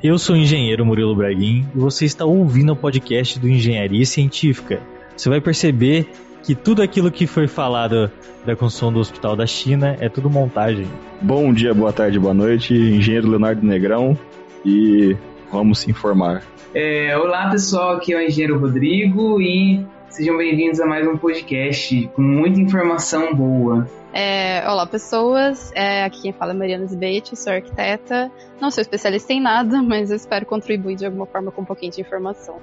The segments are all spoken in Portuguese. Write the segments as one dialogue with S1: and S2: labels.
S1: Eu sou o engenheiro Murilo Braguin e você está ouvindo o podcast do Engenharia Científica. Você vai perceber que tudo aquilo que foi falado da construção do Hospital da China é tudo montagem.
S2: Bom dia, boa tarde, boa noite, engenheiro Leonardo Negrão e vamos se informar.
S3: É, olá pessoal, aqui é o engenheiro Rodrigo e sejam bem-vindos a mais um podcast com muita informação boa.
S4: É, olá pessoas, é, aqui quem fala é Mariana Zbeit, sou arquiteta, não sou especialista em nada, mas eu espero contribuir de alguma forma com um pouquinho de informação.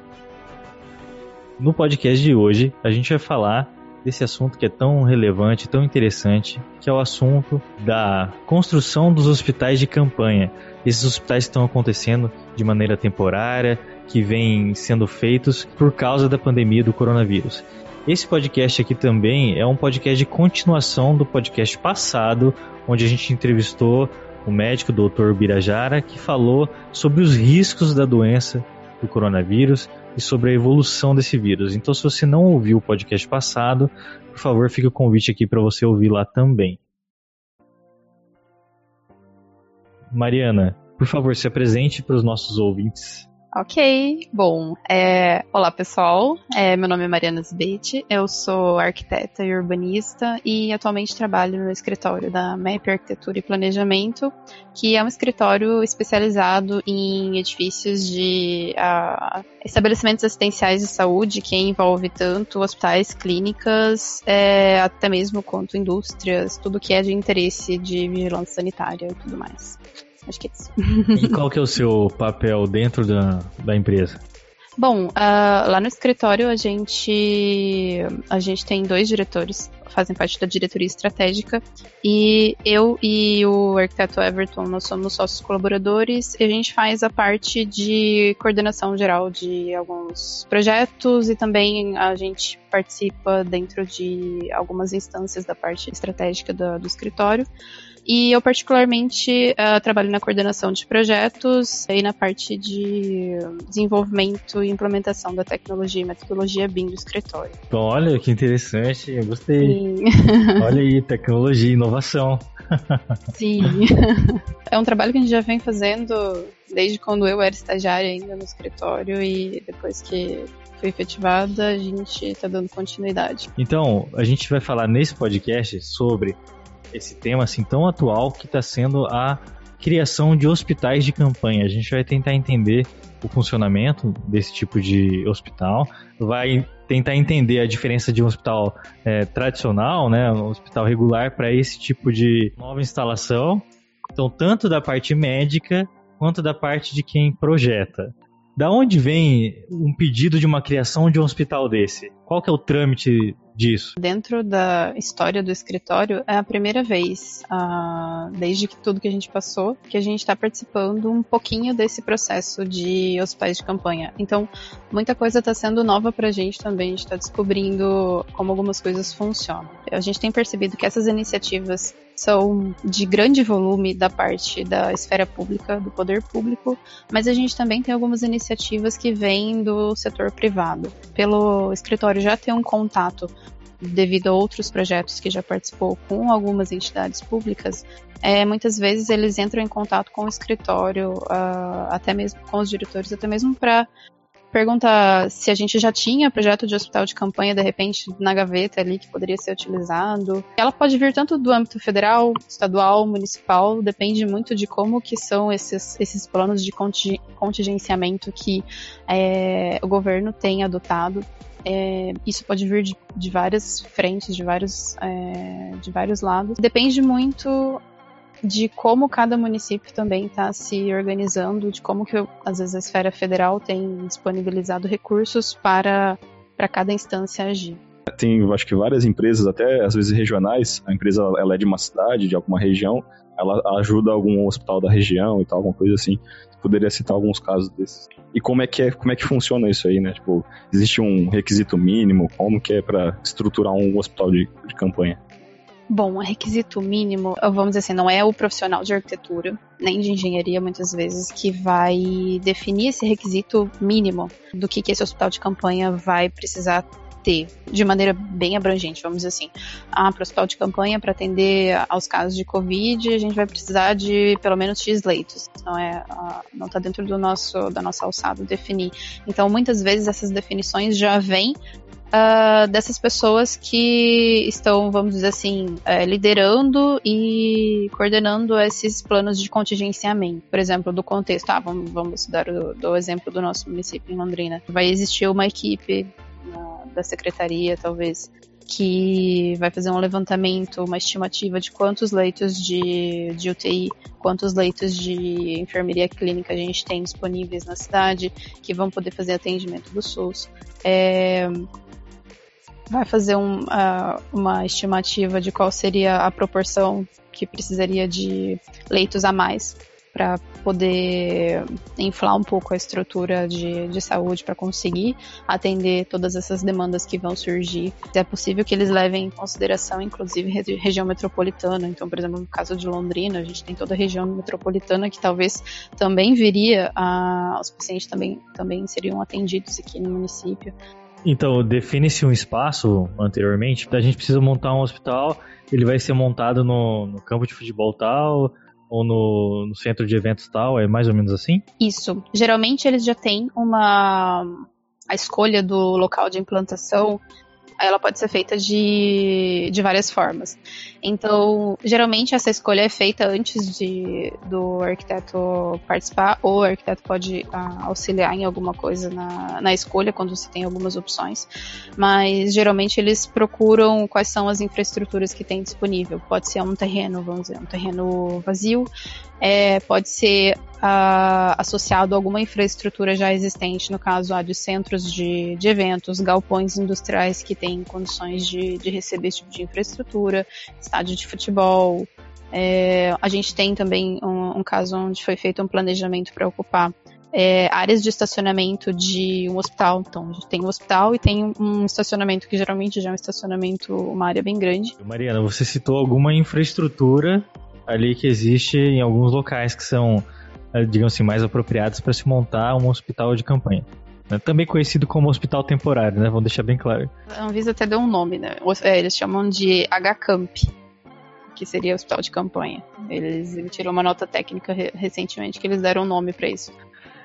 S1: No podcast de hoje, a gente vai falar desse assunto que é tão relevante, tão interessante, que é o assunto da construção dos hospitais de campanha. Esses hospitais estão acontecendo de maneira temporária, que vêm sendo feitos por causa da pandemia do coronavírus. Esse podcast aqui também é um podcast de continuação do podcast passado, onde a gente entrevistou o médico Dr. Birajara, que falou sobre os riscos da doença do coronavírus e sobre a evolução desse vírus. Então, se você não ouviu o podcast passado, por favor, fica o convite aqui para você ouvir lá também. Mariana, por favor, se apresente para os nossos ouvintes.
S4: Ok, bom. É, olá pessoal, é, meu nome é Mariana Zbeit, eu sou arquiteta e urbanista e atualmente trabalho no escritório da MEP Arquitetura e Planejamento, que é um escritório especializado em edifícios de uh, estabelecimentos assistenciais de saúde, que envolve tanto hospitais, clínicas, é, até mesmo quanto indústrias, tudo que é de interesse de vigilância sanitária e tudo mais. Acho que é isso.
S1: E qual que é o seu papel dentro da, da empresa?
S4: Bom, uh, lá no escritório a gente a gente tem dois diretores, fazem parte da diretoria estratégica, e eu e o arquiteto Everton, nós somos sócios colaboradores, e a gente faz a parte de coordenação geral de alguns projetos e também a gente participa dentro de algumas instâncias da parte estratégica do, do escritório. E eu, particularmente, uh, trabalho na coordenação de projetos e na parte de desenvolvimento e implementação da tecnologia e metodologia BIM do escritório.
S1: Então, olha que interessante, eu gostei. olha aí, tecnologia e inovação.
S4: Sim. é um trabalho que a gente já vem fazendo desde quando eu era estagiária ainda no escritório e depois que foi efetivada, a gente está dando continuidade.
S1: Então, a gente vai falar nesse podcast sobre esse tema assim tão atual que está sendo a criação de hospitais de campanha. A gente vai tentar entender o funcionamento desse tipo de hospital, vai tentar entender a diferença de um hospital é, tradicional, né, um hospital regular, para esse tipo de nova instalação. Então, tanto da parte médica quanto da parte de quem projeta. Da onde vem um pedido de uma criação de um hospital desse? Qual que é o trâmite disso?
S4: Dentro da história do escritório, é a primeira vez, uh, desde que tudo que a gente passou, que a gente está participando um pouquinho desse processo de hospitais de campanha. Então, muita coisa está sendo nova para a gente também, a gente está descobrindo como algumas coisas funcionam. A gente tem percebido que essas iniciativas são de grande volume da parte da esfera pública, do poder público, mas a gente também tem algumas iniciativas que vêm do setor privado. Pelo escritório já ter um contato devido a outros projetos que já participou com algumas entidades públicas, é, muitas vezes eles entram em contato com o escritório, uh, até mesmo com os diretores, até mesmo para pergunta se a gente já tinha projeto de hospital de campanha, de repente, na gaveta ali, que poderia ser utilizado. Ela pode vir tanto do âmbito federal, estadual, municipal, depende muito de como que são esses, esses planos de contingenciamento que é, o governo tem adotado. É, isso pode vir de, de, várias frentes, de vários, é, de vários lados. Depende muito de como cada município também está se organizando, de como que às vezes a esfera federal tem disponibilizado recursos para, para cada instância agir.
S2: Tem, acho que várias empresas, até às vezes regionais, a empresa ela é de uma cidade, de alguma região, ela ajuda algum hospital da região e tal, alguma coisa assim. Poderia citar alguns casos desses. E como é que é, como é que funciona isso aí, né? Tipo, existe um requisito mínimo? Como que é para estruturar um hospital de, de campanha?
S4: Bom, o requisito mínimo, vamos dizer assim, não é o profissional de arquitetura, nem de engenharia, muitas vezes, que vai definir esse requisito mínimo do que, que esse hospital de campanha vai precisar ter, de maneira bem abrangente, vamos dizer assim. Ah, para hospital de campanha, para atender aos casos de Covid, a gente vai precisar de pelo menos X leitos. Não é, não está dentro do nosso, da nossa alçada definir. Então, muitas vezes essas definições já vêm uh, dessas pessoas que estão, vamos dizer assim, uh, liderando e coordenando esses planos de contingenciamento. Por exemplo, do contexto, ah, vamos, vamos dar o, do exemplo do nosso município em Londrina. Vai existir uma equipe da secretaria, talvez, que vai fazer um levantamento, uma estimativa de quantos leitos de, de UTI, quantos leitos de enfermeria clínica a gente tem disponíveis na cidade, que vão poder fazer atendimento do SUS. É, vai fazer um, uh, uma estimativa de qual seria a proporção que precisaria de leitos a mais para poder inflar um pouco a estrutura de, de saúde para conseguir atender todas essas demandas que vão surgir. É possível que eles levem em consideração, inclusive, região metropolitana. Então, por exemplo, no caso de Londrina, a gente tem toda a região metropolitana que talvez também viria a, os pacientes também, também seriam atendidos aqui no município.
S1: Então, define-se um espaço anteriormente. A gente precisa montar um hospital, ele vai ser montado no, no campo de futebol tal, ou no, no, centro de eventos tal, é mais ou menos assim?
S4: Isso. Geralmente eles já têm uma. A escolha do local de implantação ela pode ser feita de, de várias formas. Então, geralmente essa escolha é feita antes de, do arquiteto participar, ou o arquiteto pode ah, auxiliar em alguma coisa na, na escolha, quando você tem algumas opções. Mas geralmente eles procuram quais são as infraestruturas que tem disponível. Pode ser um terreno, vamos dizer, um terreno vazio, é, pode ser uh, associado a alguma infraestrutura já existente, no caso a de centros de, de eventos, galpões industriais que têm condições de, de receber esse tipo de infraestrutura, estádio de futebol. É, a gente tem também um, um, caso onde foi feito um planejamento para ocupar é, áreas de estacionamento de um hospital. Então, a gente tem um hospital e tem um estacionamento que geralmente já é um estacionamento, uma área bem grande.
S1: Mariana, você citou alguma infraestrutura ali que existe em alguns locais que são, eh, digamos assim, mais apropriados para se montar um hospital de campanha. Né? Também conhecido como hospital temporário, né? Vamos deixar bem claro.
S4: A Anvisa até deu um nome, né? É, eles chamam de HCamp, que seria hospital de campanha. Eles emitiram uma nota técnica recentemente que eles deram um nome para isso.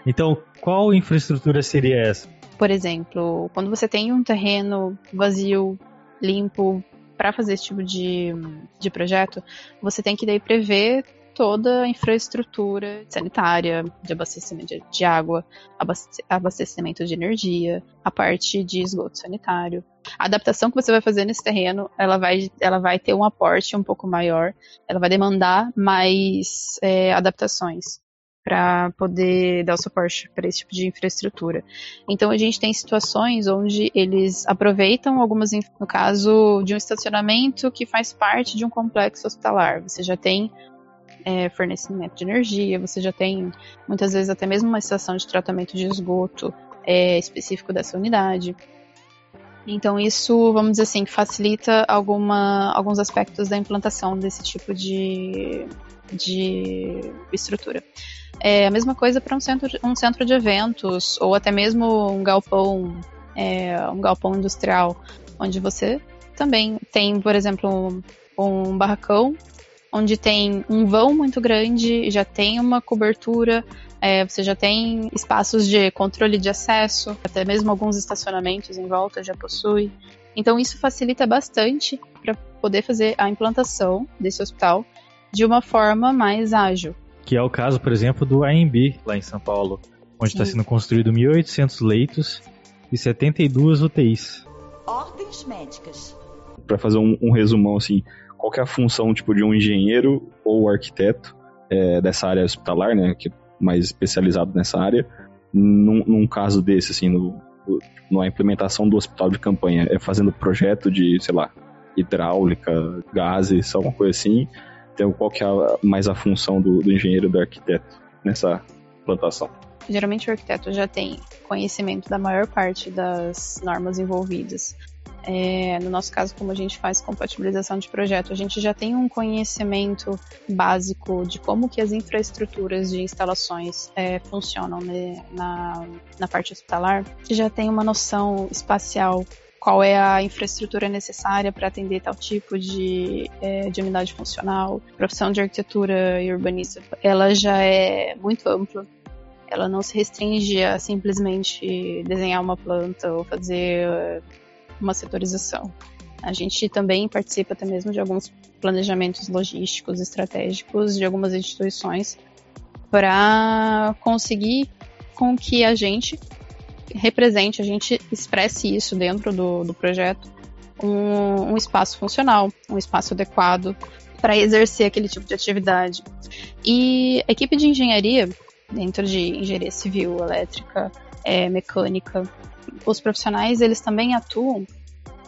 S1: Então, qual infraestrutura seria essa?
S4: Por exemplo, quando você tem um terreno vazio, limpo, para fazer esse tipo de, de projeto, você tem que daí prever toda a infraestrutura sanitária, de abastecimento de, água, abastecimento de energia, a parte de esgoto sanitário. A adaptação que você vai fazer nesse terreno, ela vai, ela vai ter um aporte um pouco maior, ela vai demandar mais é, adaptações para poder dar o suporte para esse tipo de infraestrutura. Então a gente tem situações onde eles aproveitam algumas, no caso de um estacionamento que faz parte de um complexo hospitalar. Você já tem é, fornecimento de energia, você já tem muitas vezes até mesmo uma estação de tratamento de esgoto é, específico dessa unidade. Então isso, vamos dizer assim, facilita alguma, alguns aspectos da implantação desse tipo de, de estrutura. É a mesma coisa para um centro, um centro de eventos ou até mesmo um galpão, é, um galpão industrial, onde você também tem, por exemplo, um, um barracão onde tem um vão muito grande, já tem uma cobertura, é, você já tem espaços de controle de acesso, até mesmo alguns estacionamentos em volta já possui. Então isso facilita bastante para poder fazer a implantação desse hospital de uma forma mais ágil
S1: que é o caso, por exemplo, do AMB lá em São Paulo, onde está sendo construído 1.800 leitos e 72 UTIs. Ordens
S2: médicas. Para fazer um, um, resumão assim, qual é a função tipo de um engenheiro ou arquiteto é, dessa área hospitalar, né, que é mais especializado nessa área, num, num caso desse assim, no, na implementação do hospital de campanha, é fazendo projeto de, sei lá, hidráulica, gases, alguma coisa assim, então, qual que é a, mais a função do, do engenheiro do arquiteto nessa plantação?
S4: Geralmente o arquiteto já tem conhecimento da maior parte das normas envolvidas. É, no nosso caso, como a gente faz compatibilização de projeto, a gente já tem um conhecimento básico de como que as infraestruturas de instalações é, funcionam né, na, na parte hospitalar, já tem uma noção espacial qual é a infraestrutura necessária para atender tal tipo de, é, de unidade funcional. A profissão de arquitetura e urbanista, ela já é muito ampla. Ela não se restringe a simplesmente desenhar uma planta ou fazer uma setorização. A gente também participa até mesmo de alguns planejamentos logísticos, estratégicos de algumas instituições para conseguir com que a gente represente, a gente expresse isso dentro do, do projeto, um, um espaço funcional, um espaço adequado para exercer aquele tipo de atividade. E a equipe de engenharia, dentro de engenharia civil, elétrica, é, mecânica, os profissionais eles também atuam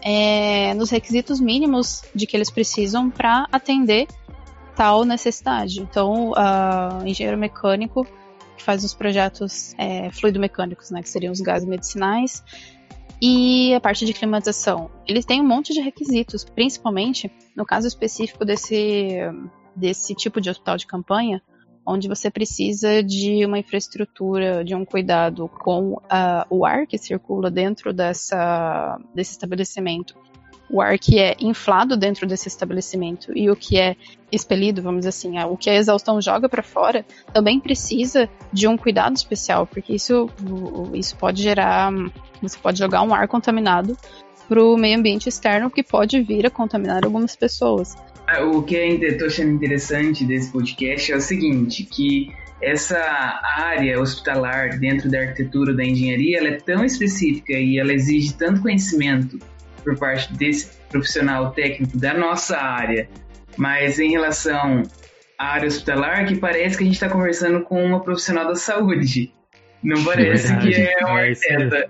S4: é, nos requisitos mínimos de que eles precisam para atender tal necessidade. Então, uh, engenheiro mecânico que faz os projetos é, fluidomecânicos, né, que seriam os gases medicinais, e a parte de climatização. Eles têm um monte de requisitos, principalmente no caso específico desse, desse tipo de hospital de campanha, onde você precisa de uma infraestrutura, de um cuidado com uh, o ar que circula dentro dessa, desse estabelecimento o ar que é inflado dentro desse estabelecimento e o que é expelido, vamos dizer assim, o que a exaustão joga para fora, também precisa de um cuidado especial, porque isso, isso pode gerar, você pode jogar um ar contaminado para o meio ambiente externo que pode vir a contaminar algumas pessoas.
S3: Ah, o que eu estou achando interessante desse podcast é o seguinte, que essa área hospitalar dentro da arquitetura da engenharia ela é tão específica e ela exige tanto conhecimento por parte desse profissional técnico da nossa área, mas em relação à área hospitalar, que parece que a gente está conversando com uma profissional da saúde. Não parece que é uma arquiteta.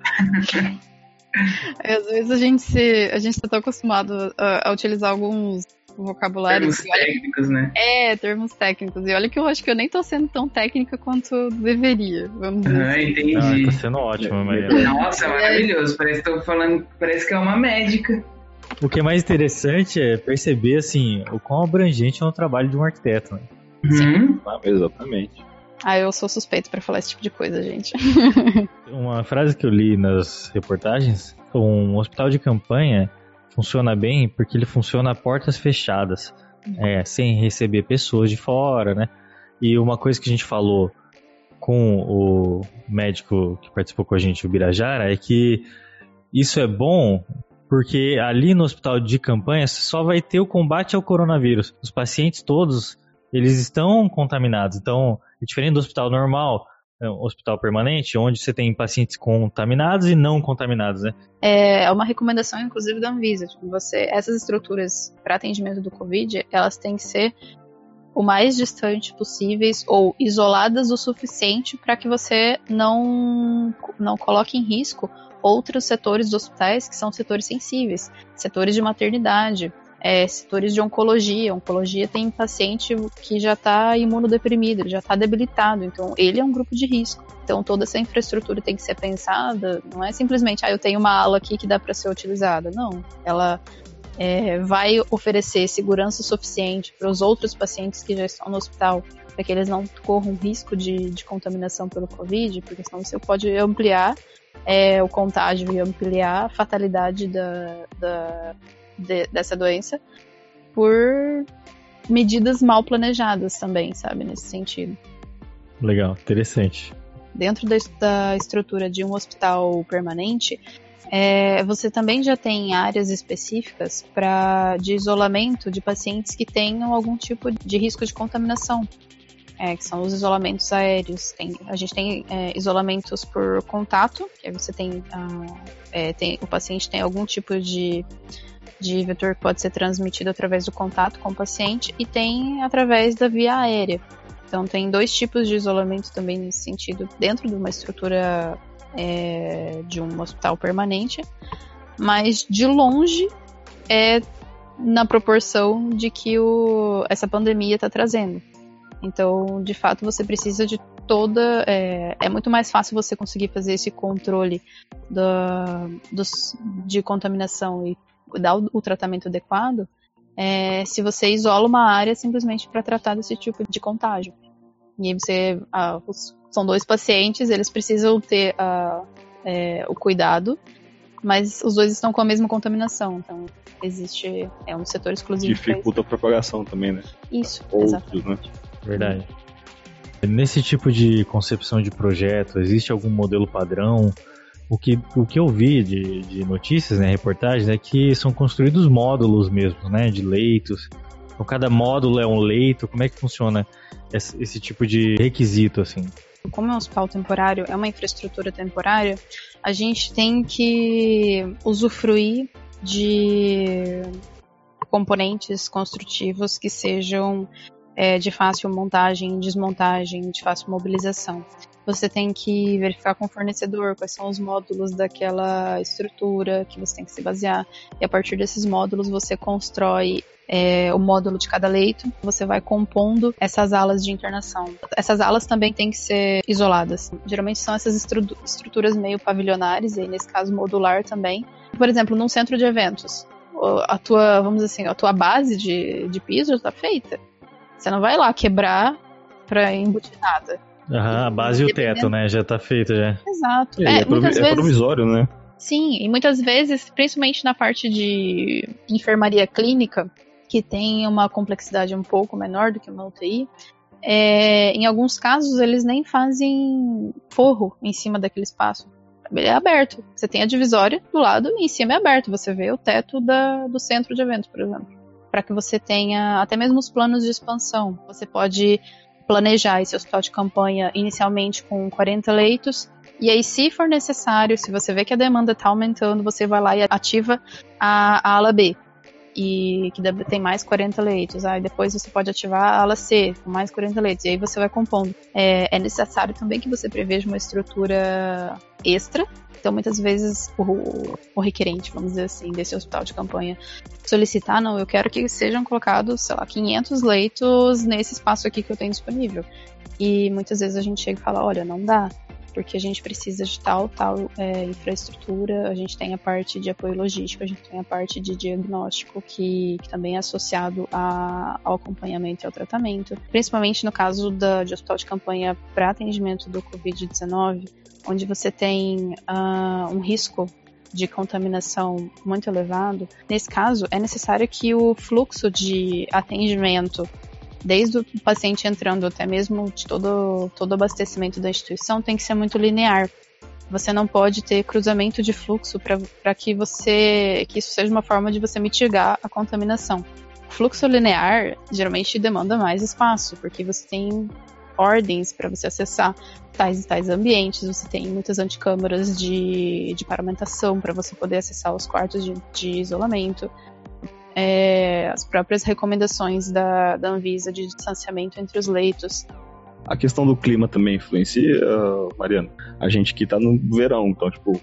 S4: Às vezes a gente se, a gente está tão acostumado a, a utilizar alguns vocabulários.
S3: Termos técnicos, né?
S4: É, termos técnicos. E olha que eu acho que eu nem tô sendo tão técnica quanto deveria, vamos dizer.
S3: Ah, entendi.
S1: Ah, tá sendo ótimo, Maria.
S3: Nossa, maravilhoso. Parece que tô falando, parece que é uma médica.
S1: O que é mais interessante é perceber, assim, o quão abrangente é o trabalho de um arquiteto, né?
S3: Uhum.
S2: Ah, exatamente.
S4: Ah, eu sou suspeito para falar esse tipo de coisa, gente.
S1: Uma frase que eu li nas reportagens, um hospital de campanha funciona bem porque ele funciona a portas fechadas, é, sem receber pessoas de fora, né? E uma coisa que a gente falou com o médico que participou com a gente, o Birajara, é que isso é bom porque ali no hospital de campanha só vai ter o combate ao coronavírus. Os pacientes todos, eles estão contaminados. Então, diferente do hospital normal, é hospital permanente, onde você tem pacientes contaminados e não contaminados, né?
S4: É uma recomendação, inclusive, da Anvisa. Tipo, você, essas estruturas para atendimento do Covid, elas têm que ser o mais distante possíveis ou isoladas o suficiente para que você não, não coloque em risco outros setores dos hospitais que são setores sensíveis, setores de maternidade, é, setores de oncologia. Oncologia tem paciente que já está imunodeprimido, já está debilitado, então ele é um grupo de risco. Então toda essa infraestrutura tem que ser pensada, não é simplesmente, ah, eu tenho uma ala aqui que dá para ser utilizada. Não, ela é, vai oferecer segurança suficiente para os outros pacientes que já estão no hospital, para que eles não corram risco de, de contaminação pelo Covid, porque senão você pode ampliar é, o contágio e ampliar a fatalidade da, da, de, dessa doença por medidas mal planejadas também, sabe, nesse sentido.
S1: Legal, interessante.
S4: Dentro da, da estrutura de um hospital permanente, é, você também já tem áreas específicas para de isolamento de pacientes que tenham algum tipo de risco de contaminação. É, que são os isolamentos aéreos. Tem, a gente tem é, isolamentos por contato, que aí você tem, ah, é, tem, o paciente tem algum tipo de de vetor que pode ser transmitido através do contato com o paciente e tem através da via aérea. Então tem dois tipos de isolamento também nesse sentido dentro de uma estrutura é, de um hospital permanente, mas de longe é na proporção de que o, essa pandemia está trazendo. Então, de fato, você precisa de toda. É, é, muito mais fácil você conseguir fazer esse controle da, dos, de contaminação e dar o, o tratamento adequado é, se você isola uma área simplesmente para tratar desse tipo de contágio. E aí você. Ah, os, são dois pacientes, eles precisam ter ah, é, o cuidado mas os dois estão com a mesma contaminação. Então, existe. É um setor exclusivo.
S2: Dificulta a propagação também, né?
S4: Isso,
S2: Outros,
S4: exatamente.
S2: né?
S1: Verdade. Nesse tipo de concepção de projeto, existe algum modelo padrão? O que, o que eu vi de, de notícias, né, reportagens, é que são construídos módulos mesmo, né, de leitos. Então, cada módulo é um leito. Como é que funciona esse, esse tipo de requisito, assim?
S4: Como é um hospital temporário, é uma infraestrutura temporária, a gente tem que usufruir de componentes construtivos que sejam é, de fácil montagem, desmontagem, de fácil mobilização. Você tem que verificar com o fornecedor quais são os módulos daquela estrutura que você tem que se basear. E a partir desses módulos você constrói é, o módulo de cada leito, você vai compondo essas alas de internação. Essas alas também têm que ser isoladas. Geralmente são essas estru estruturas meio pavilionares, e nesse caso modular também. Por exemplo, num centro de eventos, a tua, vamos assim, a tua base de, de piso está feita. Você não vai lá quebrar para embutir nada.
S1: Aham, a base e o teto, né? Já tá feito já.
S4: Exato.
S2: É,
S4: É,
S2: é, provi- é
S4: vezes,
S2: provisório, né?
S4: sim, e muitas vezes, principalmente na parte de enfermaria clínica, que tem uma complexidade um pouco menor do que uma UTI, é, em alguns casos eles nem fazem forro em cima daquele espaço. Ele é aberto. Você tem a divisória do lado e em cima é aberto. Você vê o teto da, do centro de eventos, por exemplo. Para que você tenha até mesmo os planos de expansão. Você pode planejar esse hospital de campanha inicialmente com 40 leitos. E aí, se for necessário, se você vê que a demanda está aumentando, você vai lá e ativa a, a ala B. E que tem mais 40 leitos. Aí depois você pode ativar a ala C com mais 40 leitos. E aí você vai compondo. É, é necessário também que você preveja uma estrutura extra. Então, muitas vezes, o, o requerente, vamos dizer assim, desse hospital de campanha solicitar, não, eu quero que sejam colocados, sei lá, 500 leitos nesse espaço aqui que eu tenho disponível. E muitas vezes a gente chega e fala, olha, não dá, porque a gente precisa de tal, tal é, infraestrutura, a gente tem a parte de apoio logístico, a gente tem a parte de diagnóstico que, que também é associado a- ao acompanhamento e ao tratamento, principalmente no caso da, de hospital de campanha para atendimento do Covid-19, onde você tem ah, um risco de contaminação muito elevado, nesse caso é necessário que o fluxo de atendimento, desde o paciente entrando até mesmo de todo, todo o abastecimento da instituição, tem que ser muito linear. Você não pode ter cruzamento de fluxo para que você que isso seja uma forma de você mitigar a contaminação. O fluxo linear geralmente demanda mais espaço, porque você tem ordens para você acessar tais e tais ambientes, você tem muitas anticâmaras de, de paramentação para você poder acessar os quartos de, de isolamento. É, as próprias recomendações da, da Anvisa de distanciamento entre os leitos.
S2: A questão do clima também influencia, Mariana. A gente que tá no verão, então, tipo,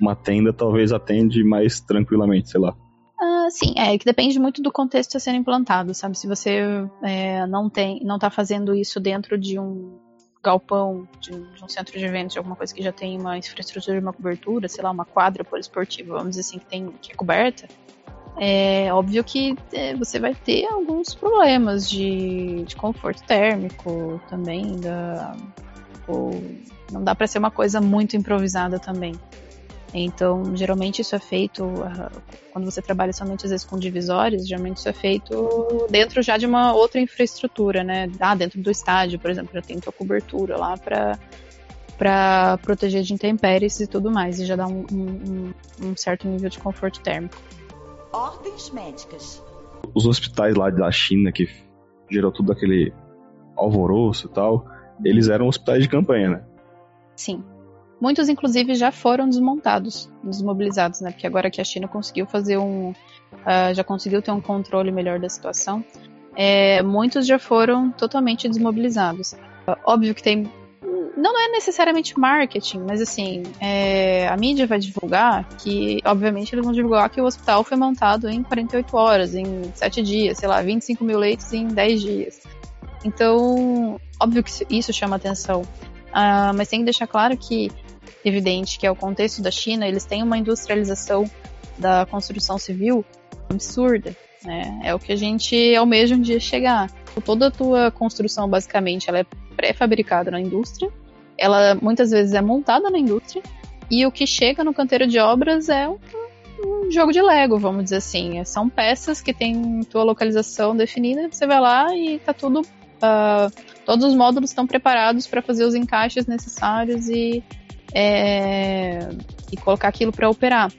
S2: uma tenda talvez atende mais tranquilamente, sei lá.
S4: Ah, sim, é que depende muito do contexto a ser implantado, sabe? Se você é, não tem, não tá fazendo isso dentro de um galpão, de, de um centro de eventos, de alguma coisa que já tem uma infraestrutura, uma cobertura, sei lá, uma quadra poliesportiva, vamos dizer assim, que tem que é coberta, é óbvio que é, você vai ter alguns problemas de, de conforto térmico também, da, ou, não dá para ser uma coisa muito improvisada também. Então, geralmente isso é feito uh, quando você trabalha somente às vezes com divisórios, geralmente isso é feito dentro já de uma outra infraestrutura, né? Ah, dentro do estádio, por exemplo, já tem tua cobertura lá para para proteger de intempéries e tudo mais, e já dá um, um, um certo nível de conforto térmico.
S5: Ordens médicas.
S2: Os hospitais lá da China que gerou tudo aquele alvoroço e tal, eles eram hospitais de campanha, né?
S4: Sim. Muitos, inclusive, já foram desmontados, desmobilizados, né? Porque agora que a China conseguiu fazer um. Uh, já conseguiu ter um controle melhor da situação, é, muitos já foram totalmente desmobilizados. Uh, óbvio que tem. Não é necessariamente marketing, mas assim, é, a mídia vai divulgar que, obviamente, eles vão divulgar que o hospital foi montado em 48 horas, em 7 dias, sei lá, 25 mil leitos em 10 dias. Então, óbvio que isso chama atenção. Uh, mas tem que deixar claro que, evidente, que é o contexto da China, eles têm uma industrialização da construção civil absurda, né? É o que a gente almeja um dia chegar. Toda a tua construção, basicamente, ela é pré-fabricada na indústria, ela muitas vezes é montada na indústria, e o que chega no canteiro de obras é um, um jogo de Lego, vamos dizer assim. São peças que têm tua localização definida, você vai lá e tá tudo. Uh, todos os módulos estão preparados para fazer os encaixes necessários e, é, e colocar aquilo para operar.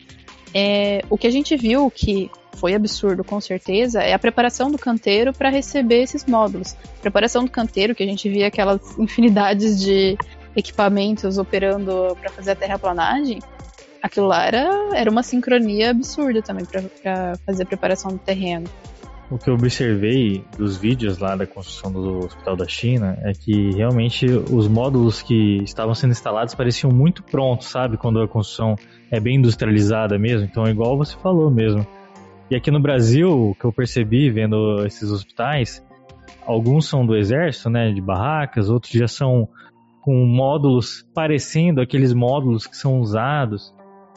S4: É, o que a gente viu que foi absurdo, com certeza, é a preparação do canteiro para receber esses módulos. Preparação do canteiro, que a gente via aquelas infinidades de equipamentos operando para fazer a terraplanagem, aquilo lá era, era uma sincronia absurda também para fazer a preparação do terreno.
S1: O que eu observei dos vídeos lá da construção do Hospital da China é que realmente os módulos que estavam sendo instalados pareciam muito prontos, sabe? Quando a construção é bem industrializada mesmo. Então, é igual você falou mesmo. E aqui no Brasil, o que eu percebi vendo esses hospitais, alguns são do exército, né, de barracas, outros já são com módulos parecendo aqueles módulos que são usados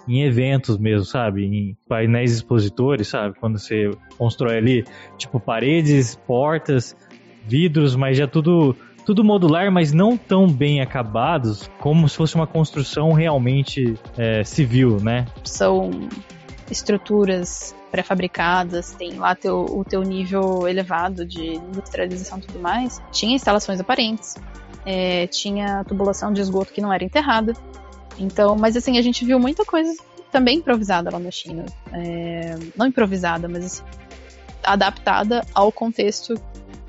S1: em eventos mesmo, sabe? Em painéis expositores, sabe? Quando você constrói ali, tipo, paredes, portas, vidros, mas já tudo tudo modular, mas não tão bem acabados, como se fosse uma construção realmente é, civil, né?
S4: São estruturas pré-fabricadas, tem lá teu, o teu nível elevado de industrialização e tudo mais. Tinha instalações aparentes, é, tinha tubulação de esgoto que não era enterrada, então, mas assim, a gente viu muita coisa também improvisada lá na China. É, não improvisada, mas assim, adaptada ao contexto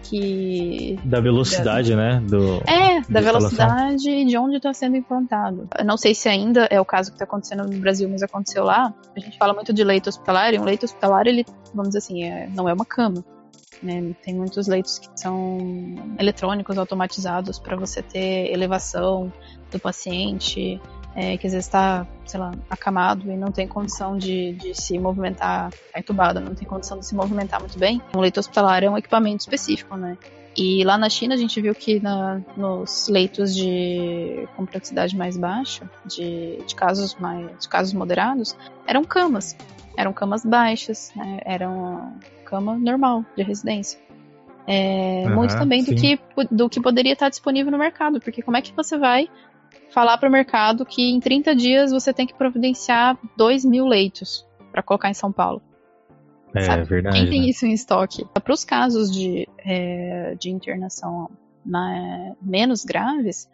S4: que.
S1: Da velocidade, né? Do,
S4: é, da velocidade e de onde está sendo implantado. Eu não sei se ainda é o caso que está acontecendo no Brasil, mas aconteceu lá. A gente fala muito de leito hospitalar, e um leito hospitalar, ele, vamos dizer assim, é, não é uma cama. Né? Tem muitos leitos que são eletrônicos, automatizados, para você ter elevação do paciente, é, que às vezes está, sei lá, acamado e não tem condição de, de se movimentar, tá entubado, não tem condição de se movimentar muito bem. Um leito hospitalar é um equipamento específico, né? E lá na China a gente viu que na, nos leitos de complexidade mais baixa, de, de, casos mais, de casos moderados, eram camas. Eram camas baixas, né? eram cama normal de residência. É, uhum, muito também do que, do que poderia estar disponível no mercado, porque como é que você vai falar para o mercado que em 30 dias você tem que providenciar 2 mil leitos para colocar em São Paulo.
S1: É sabe? verdade.
S4: Quem tem né? isso em estoque? Para os casos de, é, de internação na, menos graves,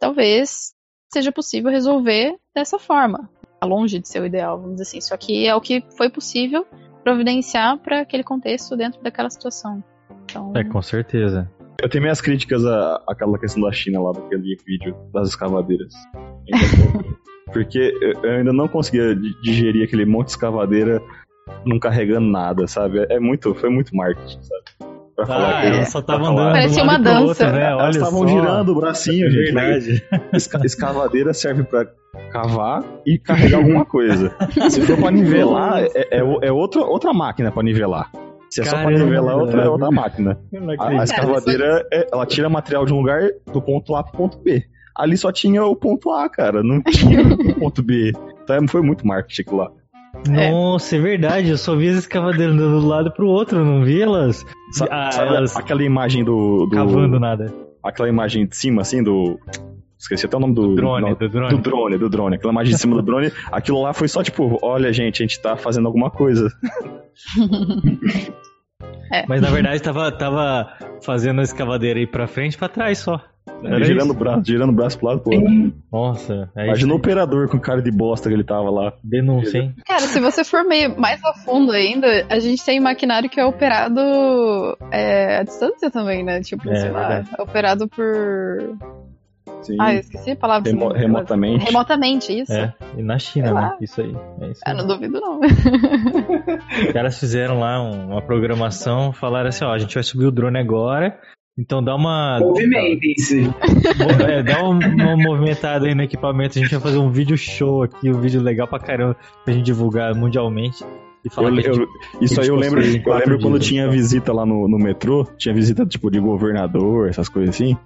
S4: talvez seja possível resolver dessa forma. Tá longe de ser o ideal, vamos dizer assim. Só que é o que foi possível providenciar para aquele contexto dentro daquela situação. Então...
S1: É, com certeza.
S2: Eu tenho minhas críticas à, àquela questão da China lá, daquele vídeo das escavadeiras. Porque eu ainda não conseguia digerir aquele monte de escavadeira não carregando nada, sabe? É muito, foi muito marketing, sabe?
S1: Pra falar ah, que elas só estavam andando.
S4: Parecia uma dança. Outro,
S2: né? Elas estavam girando o bracinho, é gente. Verdade. Esca escavadeira serve pra cavar e carregar alguma coisa. Se for pra nivelar, é, é, é outra, outra máquina pra nivelar. Se é Caramba, só pra nivelar, é outra, é outra máquina. A, a escavadeira, é, ela tira material de um lugar do ponto A pro ponto B. Ali só tinha o ponto A, cara. Não tinha o ponto B. Então foi muito marketing lá.
S1: Nossa, é. é verdade, eu só vi as escavadeiras andando do lado pro outro, não vi elas?
S2: Sa ah, sabe elas... aquela imagem do, do.
S1: Cavando nada.
S2: Aquela imagem de cima, assim, do. Esqueci até o nome do,
S1: do drone, não, do drone.
S2: Do drone, do drone. Aquela imagem de cima do drone. Aquilo lá foi só tipo, olha, gente, a gente tá fazendo alguma coisa.
S1: É. Mas na verdade tava, tava fazendo a escavadeira aí pra frente e pra trás só.
S2: Era girando o braço, girando o braço pro lado pro outro.
S1: Nossa.
S2: É Imagina o operador com cara de bosta que ele tava lá.
S1: Denúncia, hein?
S4: Cara, se você for meio mais a fundo ainda, a gente tem maquinário que é operado é, à distância também, né? Tipo, é, sei lá, é operado por Sim. Ah, eu esqueci a palavra.
S2: Remo remotamente.
S4: Remotamente, isso.
S1: É, e na China, né? Isso aí. É isso
S4: ah, aí. Eu não duvido, não.
S1: Os caras fizeram lá uma programação, falaram assim, ó, a gente vai subir o drone agora, então dá uma.
S3: Movimente-se.
S1: É, dá uma, uma, movimentada aí no equipamento. A gente vai fazer um vídeo show aqui, um vídeo legal pra caramba pra gente divulgar mundialmente.
S2: Eu, gente, eu, isso aí eu lembro, eu lembro quando tinha visita lá no, no metrô, tinha visita tipo de governador, essas coisas assim.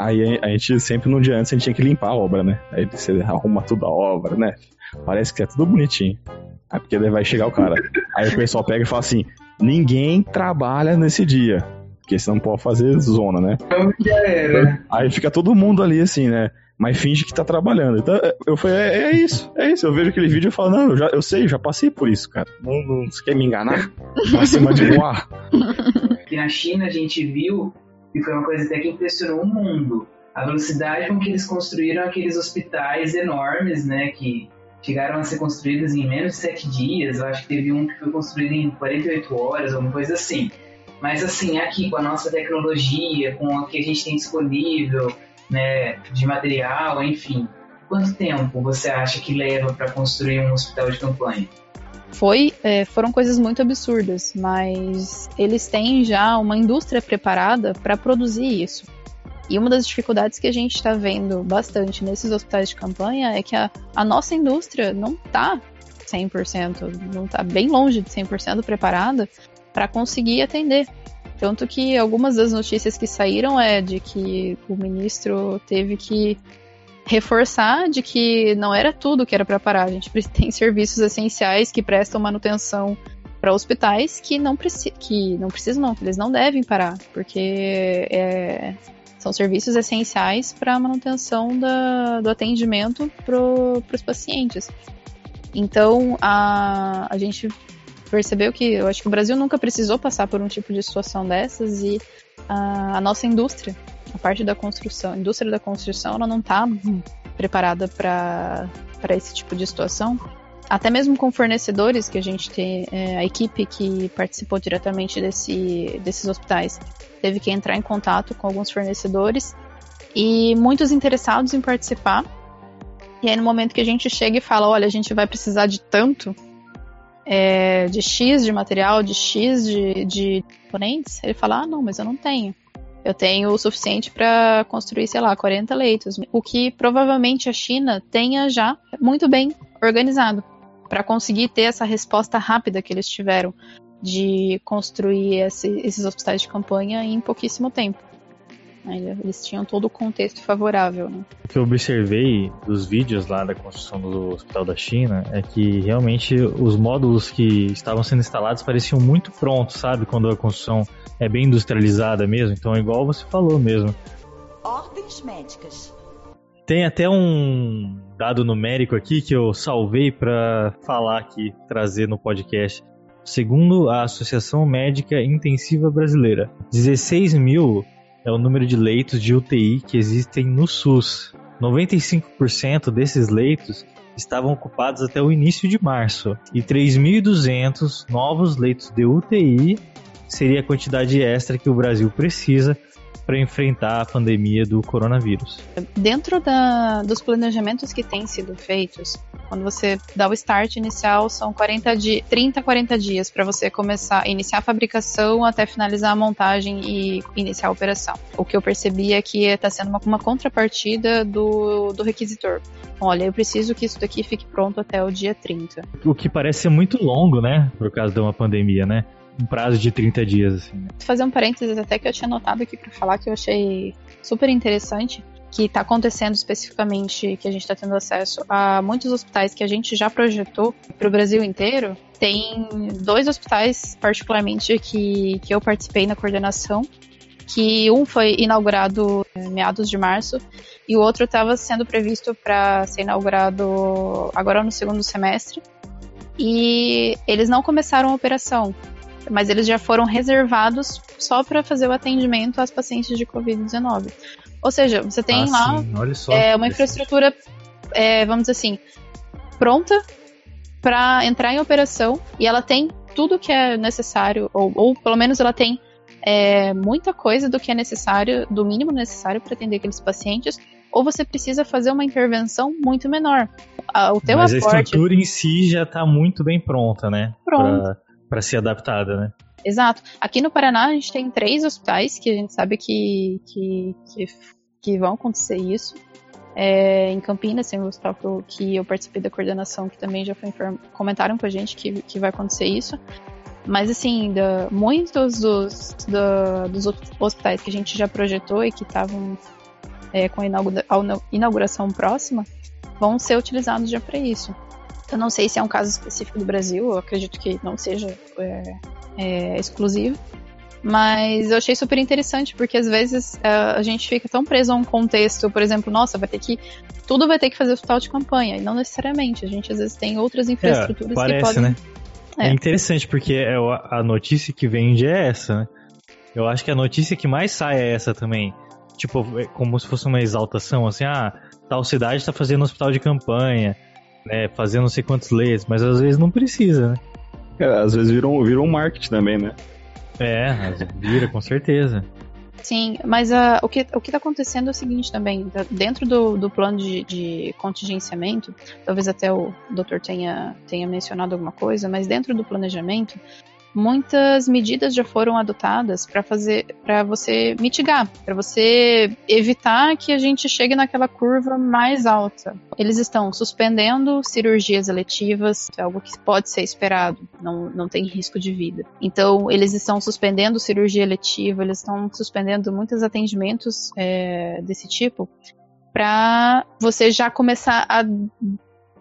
S2: Aí a gente sempre no dia antes a gente tinha que limpar a obra, né? Aí você arruma toda a obra, né? Parece que é tudo bonitinho. Aí porque vai chegar o cara. Aí o pessoal pega e fala assim: ninguém trabalha nesse dia. Porque você não pode fazer zona, né?
S3: Então já era.
S2: Aí fica todo mundo ali assim, né? mas finge que tá trabalhando. Então, eu falei, é, é isso, é isso. Eu vejo aquele vídeo e falo, não, eu, já, eu sei, já passei por isso, cara. Não, não você quer me enganar? Pra cima de voar.
S3: Que na China a gente viu, e foi uma coisa até que impressionou o mundo, a velocidade com que eles construíram aqueles hospitais enormes, né, que chegaram a ser construídos em menos de sete dias. Eu acho que teve um que foi construído em 48 horas, alguma coisa assim. Mas assim, aqui com a nossa tecnologia, com o que a gente tem disponível, né, de material, enfim, quanto tempo você acha que leva para construir um hospital de campanha?
S4: Foi, é, foram coisas muito absurdas, mas eles têm já uma indústria preparada para produzir isso. E uma das dificuldades que a gente está vendo bastante nesses hospitais de campanha é que a, a nossa indústria não está 100%, não está bem longe de 100% preparada para conseguir atender. Tanto que algumas das notícias que saíram é de que o ministro teve que reforçar de que não era tudo que era para parar. A gente tem serviços essenciais que prestam manutenção para hospitais que não, que não precisam, não, que eles não devem parar, porque é, são serviços essenciais para a manutenção da, do atendimento para os pacientes. Então, a, a gente percebeu que eu acho que o Brasil nunca precisou passar por um tipo de situação dessas e a, a nossa indústria, a parte da construção, indústria da construção, ela não está preparada para esse tipo de situação. Até mesmo com fornecedores que a gente tem, é, a equipe que participou diretamente desse, desses hospitais teve que entrar em contato com alguns fornecedores e muitos interessados em participar. E aí no momento que a gente chega e fala, olha, a gente vai precisar de tanto, é, de X de material, de X de, de componentes, ele fala: ah, não, mas eu não tenho. Eu tenho o suficiente para construir, sei lá, 40 leitos. O que provavelmente a China tenha já muito bem organizado para conseguir ter essa resposta rápida que eles tiveram de construir esse, esses hospitais de campanha em pouquíssimo tempo. Eles tinham todo o contexto favorável. Né?
S1: O que eu observei dos vídeos lá da construção do Hospital da China é que realmente os módulos que estavam sendo instalados pareciam muito prontos, sabe? Quando a construção é bem industrializada mesmo. Então é igual você falou mesmo.
S5: Ordens médicas.
S1: Tem até um dado numérico aqui que eu salvei para falar aqui, trazer no podcast. Segundo a Associação Médica Intensiva Brasileira, 16 mil é o número de leitos de UTI que existem no SUS. 95% desses leitos estavam ocupados até o início de março e 3.200 novos leitos de UTI seria a quantidade extra que o Brasil precisa para enfrentar a pandemia do coronavírus.
S4: Dentro da, dos planejamentos que têm sido feitos, quando você dá o start inicial, são 40 di 30, 40 dias para você começar, iniciar a fabricação até finalizar a montagem e iniciar a operação. O que eu percebi é que está sendo uma, uma contrapartida do, do requisitor. Olha, eu preciso que isso daqui fique pronto até o dia 30.
S1: O que parece ser muito longo, né? Por causa de uma pandemia, né? Um prazo de 30 dias, assim. Né?
S4: Fazer um parênteses até que eu tinha notado aqui para falar que eu achei super interessante que está acontecendo especificamente, que a gente está tendo acesso a muitos hospitais que a gente já projetou para o Brasil inteiro. Tem dois hospitais, particularmente, que, que eu participei na coordenação, que um foi inaugurado em meados de março e o outro estava sendo previsto para ser inaugurado agora no segundo semestre. E eles não começaram a operação mas eles já foram reservados só para fazer o atendimento às pacientes de Covid-19. Ou seja, você tem ah, lá só, é, uma infraestrutura, é, vamos dizer assim, pronta para entrar em operação e ela tem tudo que é necessário, ou, ou pelo menos ela tem é, muita coisa do que é necessário, do mínimo necessário para atender aqueles pacientes, ou você precisa fazer uma intervenção muito menor. O teu
S1: Mas
S4: aporte...
S1: a estrutura em si já está muito bem pronta, né?
S4: Pronto.
S1: Pra para ser adaptada, né?
S4: Exato. Aqui no Paraná a gente tem três hospitais que a gente sabe que, que, que, que vão acontecer isso. É, em Campinas tem um hospital que eu participei da coordenação que também já foi comentaram com a gente que, que vai acontecer isso. Mas assim, da, muitos dos, da, dos hospitais que a gente já projetou e que estavam é, com a inauguração próxima vão ser utilizados já para isso. Eu não sei se é um caso específico do Brasil, eu acredito que não seja é, é, exclusivo, Mas eu achei super interessante, porque às vezes uh, a gente fica tão preso a um contexto, por exemplo, nossa, vai ter que. Tudo vai ter que fazer hospital de campanha. E não necessariamente. A gente às vezes tem outras é, infraestruturas
S1: é, parece,
S4: que podem.
S1: Né? É. é interessante, porque é a notícia que vende é essa, né? Eu acho que a notícia que mais sai é essa também. Tipo, é como se fosse uma exaltação, assim, ah, tal cidade está fazendo hospital de campanha, né? Fazendo não sei quantos leis, mas às vezes não precisa, né?
S2: É, às vezes viram um, um marketing também, né?
S1: É, vira, com certeza.
S4: Sim, mas uh, o que o está acontecendo é o seguinte também, dentro do, do plano de, de, contingenciamento, talvez até o doutor tenha, tenha mencionado alguma coisa, mas dentro do planejamento, muitas medidas já foram adotadas para fazer para você mitigar, para você evitar que a gente chegue naquela curva mais alta. Eles estão suspendendo cirurgias eletivas, é algo que pode ser esperado, não, não tem risco de vida. Então, eles estão suspendendo cirurgia eletiva, eles estão suspendendo muitos atendimentos é, desse tipo para você já começar a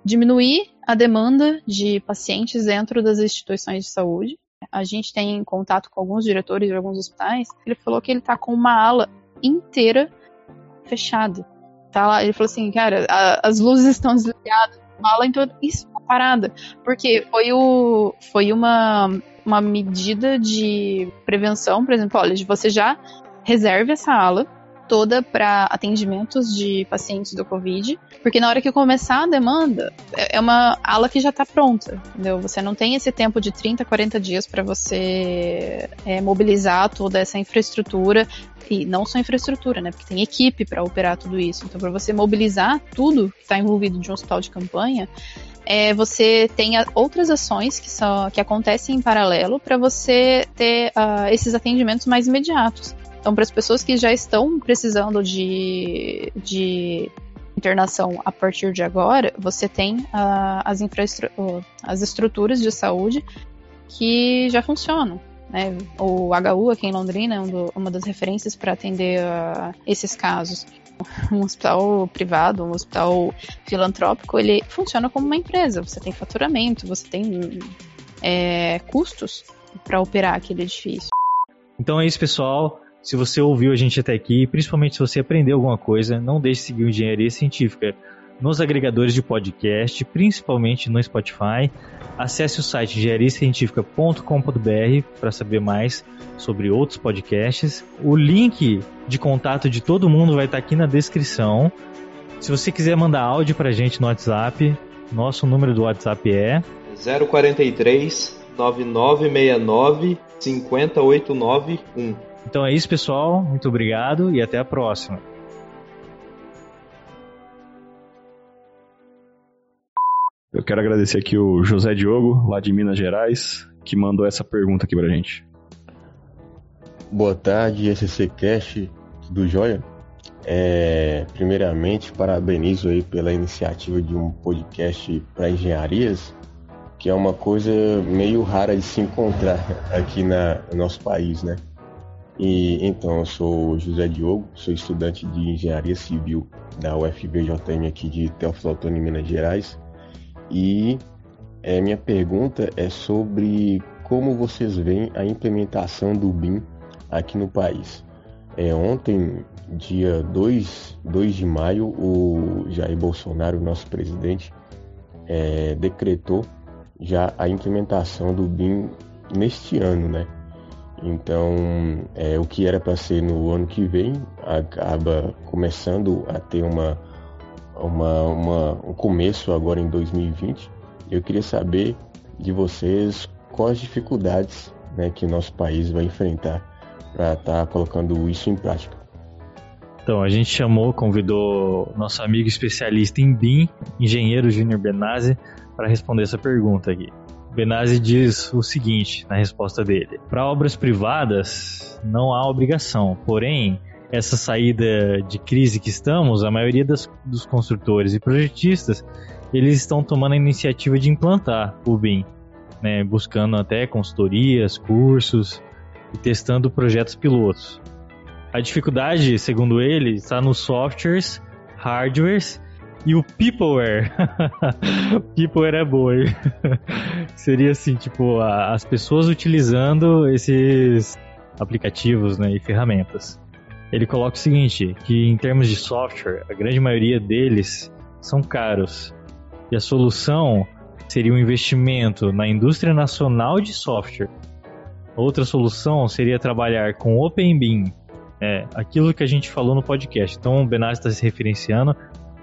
S4: diminuir a demanda de pacientes dentro das instituições de saúde a gente tem contato com alguns diretores de alguns hospitais, ele falou que ele tá com uma ala inteira fechada. Tá lá, ele falou assim, cara, a, as luzes estão desligadas, a ala inteira, isso, parada. Porque foi, o, foi uma, uma medida de prevenção, por exemplo, olha, você já reserve essa ala, toda para atendimentos de pacientes do Covid, porque na hora que começar a demanda, é, é uma ala que já está pronta, entendeu? Você não tem esse tempo de 30, 40 dias para você é, mobilizar toda essa infraestrutura e não só infraestrutura, né? Porque tem equipe para operar tudo isso. Então, para você mobilizar tudo que está envolvido de um hospital de campanha, é, você tem outras ações que, são, que acontecem em paralelo para você ter uh, esses atendimentos mais imediatos. Então, para as pessoas que já estão precisando de, de internação a partir de agora, você tem uh, as, uh, as estruturas de saúde que já funcionam. Né? O HU aqui em Londrina é um do, uma das referências para atender uh, esses casos. Um hospital privado, um hospital filantrópico, ele funciona como uma empresa. Você tem faturamento, você tem é, custos para operar aquele edifício.
S1: Então é isso, pessoal. Se você ouviu a gente até aqui, principalmente se você aprendeu alguma coisa, não deixe de seguir o Engenharia Científica nos agregadores de podcast, principalmente no Spotify. Acesse o site engenhariacientifica.com.br para saber mais sobre outros podcasts. O link de contato de todo mundo vai estar aqui na descrição. Se você quiser mandar áudio para a gente no WhatsApp, nosso número do WhatsApp é
S6: 043 9969 50891.
S1: Então é isso, pessoal. Muito obrigado e até a próxima.
S2: Eu quero agradecer aqui o José Diogo, lá de Minas Gerais, que mandou essa pergunta aqui pra gente.
S7: Boa tarde, SC Cash do Joia. É, primeiramente, parabenizo aí pela iniciativa de um podcast para engenharias, que é uma coisa meio rara de se encontrar aqui na, no nosso país, né? E, então, eu sou José Diogo, sou estudante de Engenharia Civil da UFBJM aqui de Teófilo Otoni, Minas Gerais. E é, minha pergunta é sobre como vocês veem a implementação do BIM aqui no país. É, ontem, dia 2, 2 de maio, o Jair Bolsonaro, nosso presidente, é, decretou já a implementação do BIM neste ano, né? Então, é, o que era para ser no ano que vem acaba começando a ter uma, uma, uma, um começo agora em 2020. Eu queria saber de vocês quais dificuldades né, que o nosso país vai enfrentar para estar tá colocando isso em prática.
S1: Então, a gente chamou, convidou nosso amigo especialista em BIM, engenheiro Júnior Benazzi, para responder essa pergunta aqui. Benazzi diz o seguinte na resposta dele: para obras privadas não há obrigação, porém essa saída de crise que estamos, a maioria das, dos construtores e projetistas eles estão tomando a iniciativa de implantar o BIM, né, buscando até consultorias, cursos e testando projetos pilotos. A dificuldade, segundo ele, está nos softwares, hardwares e o Peopleware. Peopleware é boa, Seria assim, tipo, a, as pessoas utilizando esses aplicativos né, e ferramentas. Ele coloca o seguinte, que em termos de software, a grande maioria deles são caros. E a solução seria um investimento na indústria nacional de software. Outra solução seria trabalhar com OpenBeam, é, aquilo que a gente falou no podcast. Então o Benazzi está se referenciando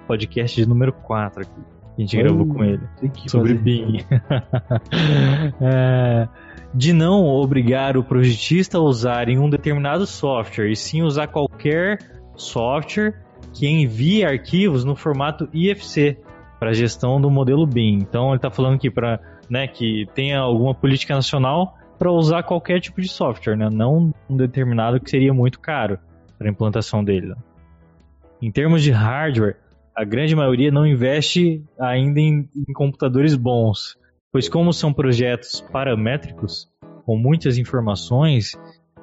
S1: podcast de número 4 aqui. A gente oh, gravou com ele. Sobre fazer. Bing. é, de não obrigar o projetista a usar em um determinado software, e sim usar qualquer software que envie arquivos no formato IFC para gestão do modelo BIM. Então ele está falando aqui para né, que tenha alguma política nacional para usar qualquer tipo de software, né? não um determinado que seria muito caro para a implantação dele. Em termos de hardware, a grande maioria não investe ainda em, em computadores bons, pois como são projetos paramétricos, com muitas informações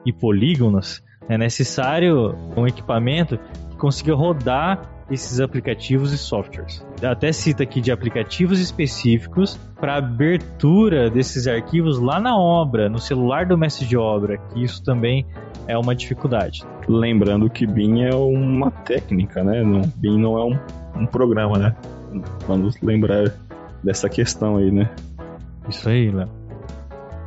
S1: e polígonos, é necessário um equipamento que consiga rodar esses aplicativos e softwares. Até cita aqui de aplicativos específicos para abertura desses arquivos lá na obra, no celular do mestre de obra, que isso também é uma dificuldade.
S2: Lembrando que BIM é uma técnica, né? BIM não é um um programa, né? Vamos lembrar dessa questão aí, né?
S1: Isso aí, Léo.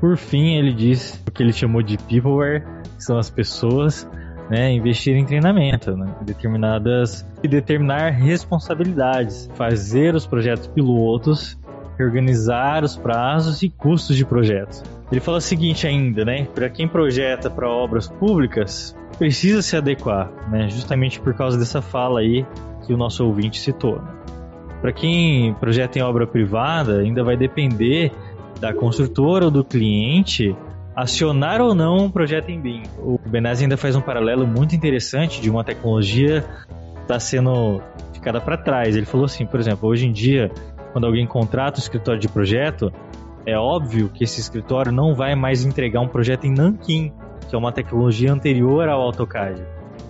S1: Por fim, ele diz o que ele chamou de peopleware, que são as pessoas, né, investir em treinamento, né, determinadas e determinar responsabilidades, fazer os projetos pilotos, organizar os prazos e custos de projetos. Ele fala o seguinte ainda, né, para quem projeta para obras públicas, precisa se adequar, né, justamente por causa dessa fala aí que o nosso ouvinte citou. Né? Para quem projeta em obra privada, ainda vai depender da construtora ou do cliente acionar ou não um projeto em BIM. O Benazzi ainda faz um paralelo muito interessante de uma tecnologia que está sendo ficada para trás. Ele falou assim, por exemplo, hoje em dia, quando alguém contrata um escritório de projeto, é óbvio que esse escritório não vai mais entregar um projeto em Nankin, que é uma tecnologia anterior ao AutoCAD.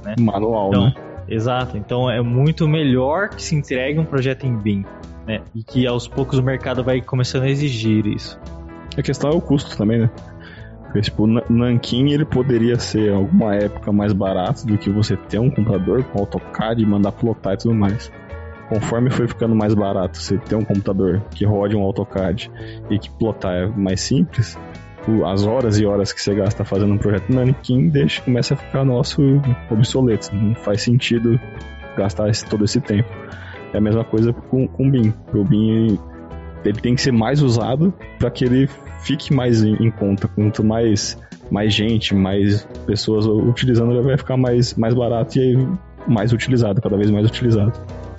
S1: Né?
S2: Manual, então, né?
S1: Exato. Então é muito melhor que se entregue um projeto em BIM, né? E que aos poucos o mercado vai começando a exigir isso.
S2: A questão é o custo também, né? Porque, tipo, Nankin ele poderia ser alguma época mais barato do que você ter um computador com AutoCAD, mandar plotar e tudo mais. Conforme foi ficando mais barato você ter um computador que rode um AutoCAD e que plotar é mais simples, as horas e horas que você gasta fazendo um projeto Nankin deixa, começa a ficar nosso obsoleto. Não faz sentido gastar esse, todo esse tempo. É a mesma coisa com, com o BIM. O BIM ele tem que ser mais usado para que ele fique mais em, em, conta. Quanto mais, mais gente, mais pessoas utilizando, ele vai ficar mais, mais barato e aí mais utilizado, cada vez mais utilizado.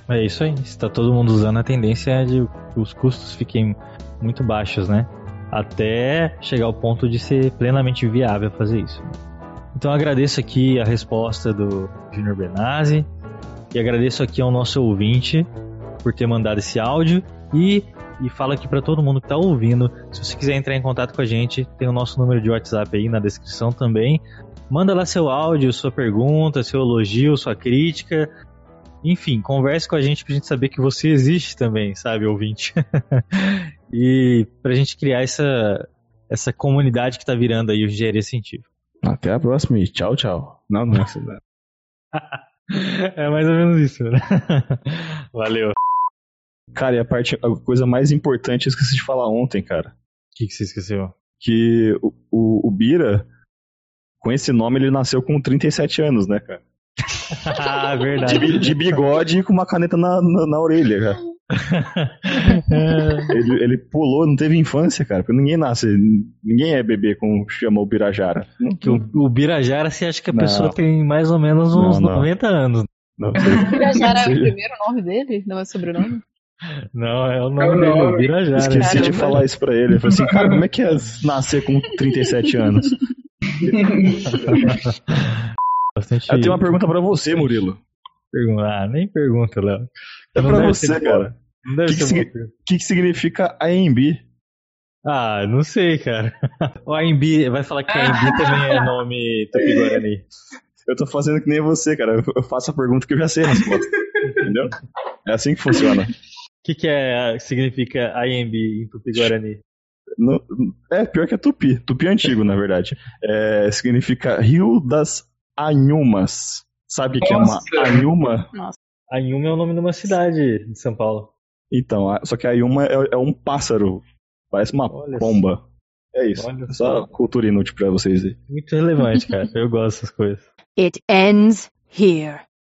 S1: É isso aí. Está todo mundo usando, a tendência é de que os custos fiquem muito baixos, né? até chegar ao ponto de ser plenamente viável fazer isso. Então agradeço aqui a resposta do Junior Benazzi e agradeço aqui ao nosso ouvinte por ter mandado esse áudio e e fala aqui para todo mundo que está ouvindo, se você quiser entrar em contato com a gente, tem o nosso número de WhatsApp aí na descrição também. Manda lá seu áudio, sua pergunta, seu elogio, sua crítica. Enfim, converse com a gente pra gente saber que você existe também, sabe, ouvinte. e pra gente criar essa, essa comunidade que tá virando aí o Engenharia Científica.
S2: Até a próxima e tchau, tchau. Não, não é né?
S1: É mais ou menos isso, né? Valeu.
S2: Cara, e a parte, a coisa mais importante eu esqueci de falar ontem, cara. O
S1: que, que você esqueceu?
S2: Que o, o, o Bira, com esse nome, ele nasceu com 37 anos, né, cara?
S1: Ah, verdade.
S2: De, de, bigode e com uma caneta na, na, na orelha, cara. ele, ele, pulou, não teve infância, cara, porque ninguém nasce, ninguém é bebê com chama o Birajara.
S1: O, o Birajara, você acha que a não. pessoa tem mais ou menos uns não, não. 90 anos.
S4: Não, o Birajara é o primeiro nome dele, não é sobrenome?
S1: Não, é o nome, é o dele, Birajara.
S2: Esqueci Caramba. de falar isso pra ele. Eu falei assim, cara, como é que é nascer com 37 anos? Bastante... Eu tenho uma pergunta para você, Murilo.
S1: Ah, nem pergunta, Léo.
S2: É para você, cara. O que, que, que, que significa AMB?
S1: Ah, não sei, cara. O AMB vai falar que AMB também é nome tupi-guarani.
S2: Eu tô fazendo que nem você, cara. Eu faço a pergunta que eu já sei a resposta. Entendeu? É assim que funciona. O
S1: que, que é, significa AMB em tupi-guarani?
S2: no- é, pior que é tupi. Tupi antigo, na verdade. É, significa Rio das Anhumas. Sabe o que é uma
S3: Nossa.
S2: Anhuma?
S1: A Yuma é o nome de uma cidade de São Paulo.
S2: Então, só que a Anhuma é, é um pássaro. Parece uma
S1: Olha
S2: pomba. É isso.
S1: Olha
S2: só cultura inútil pra vocês aí.
S1: Muito relevante, cara. Eu gosto dessas coisas.
S8: It ends here.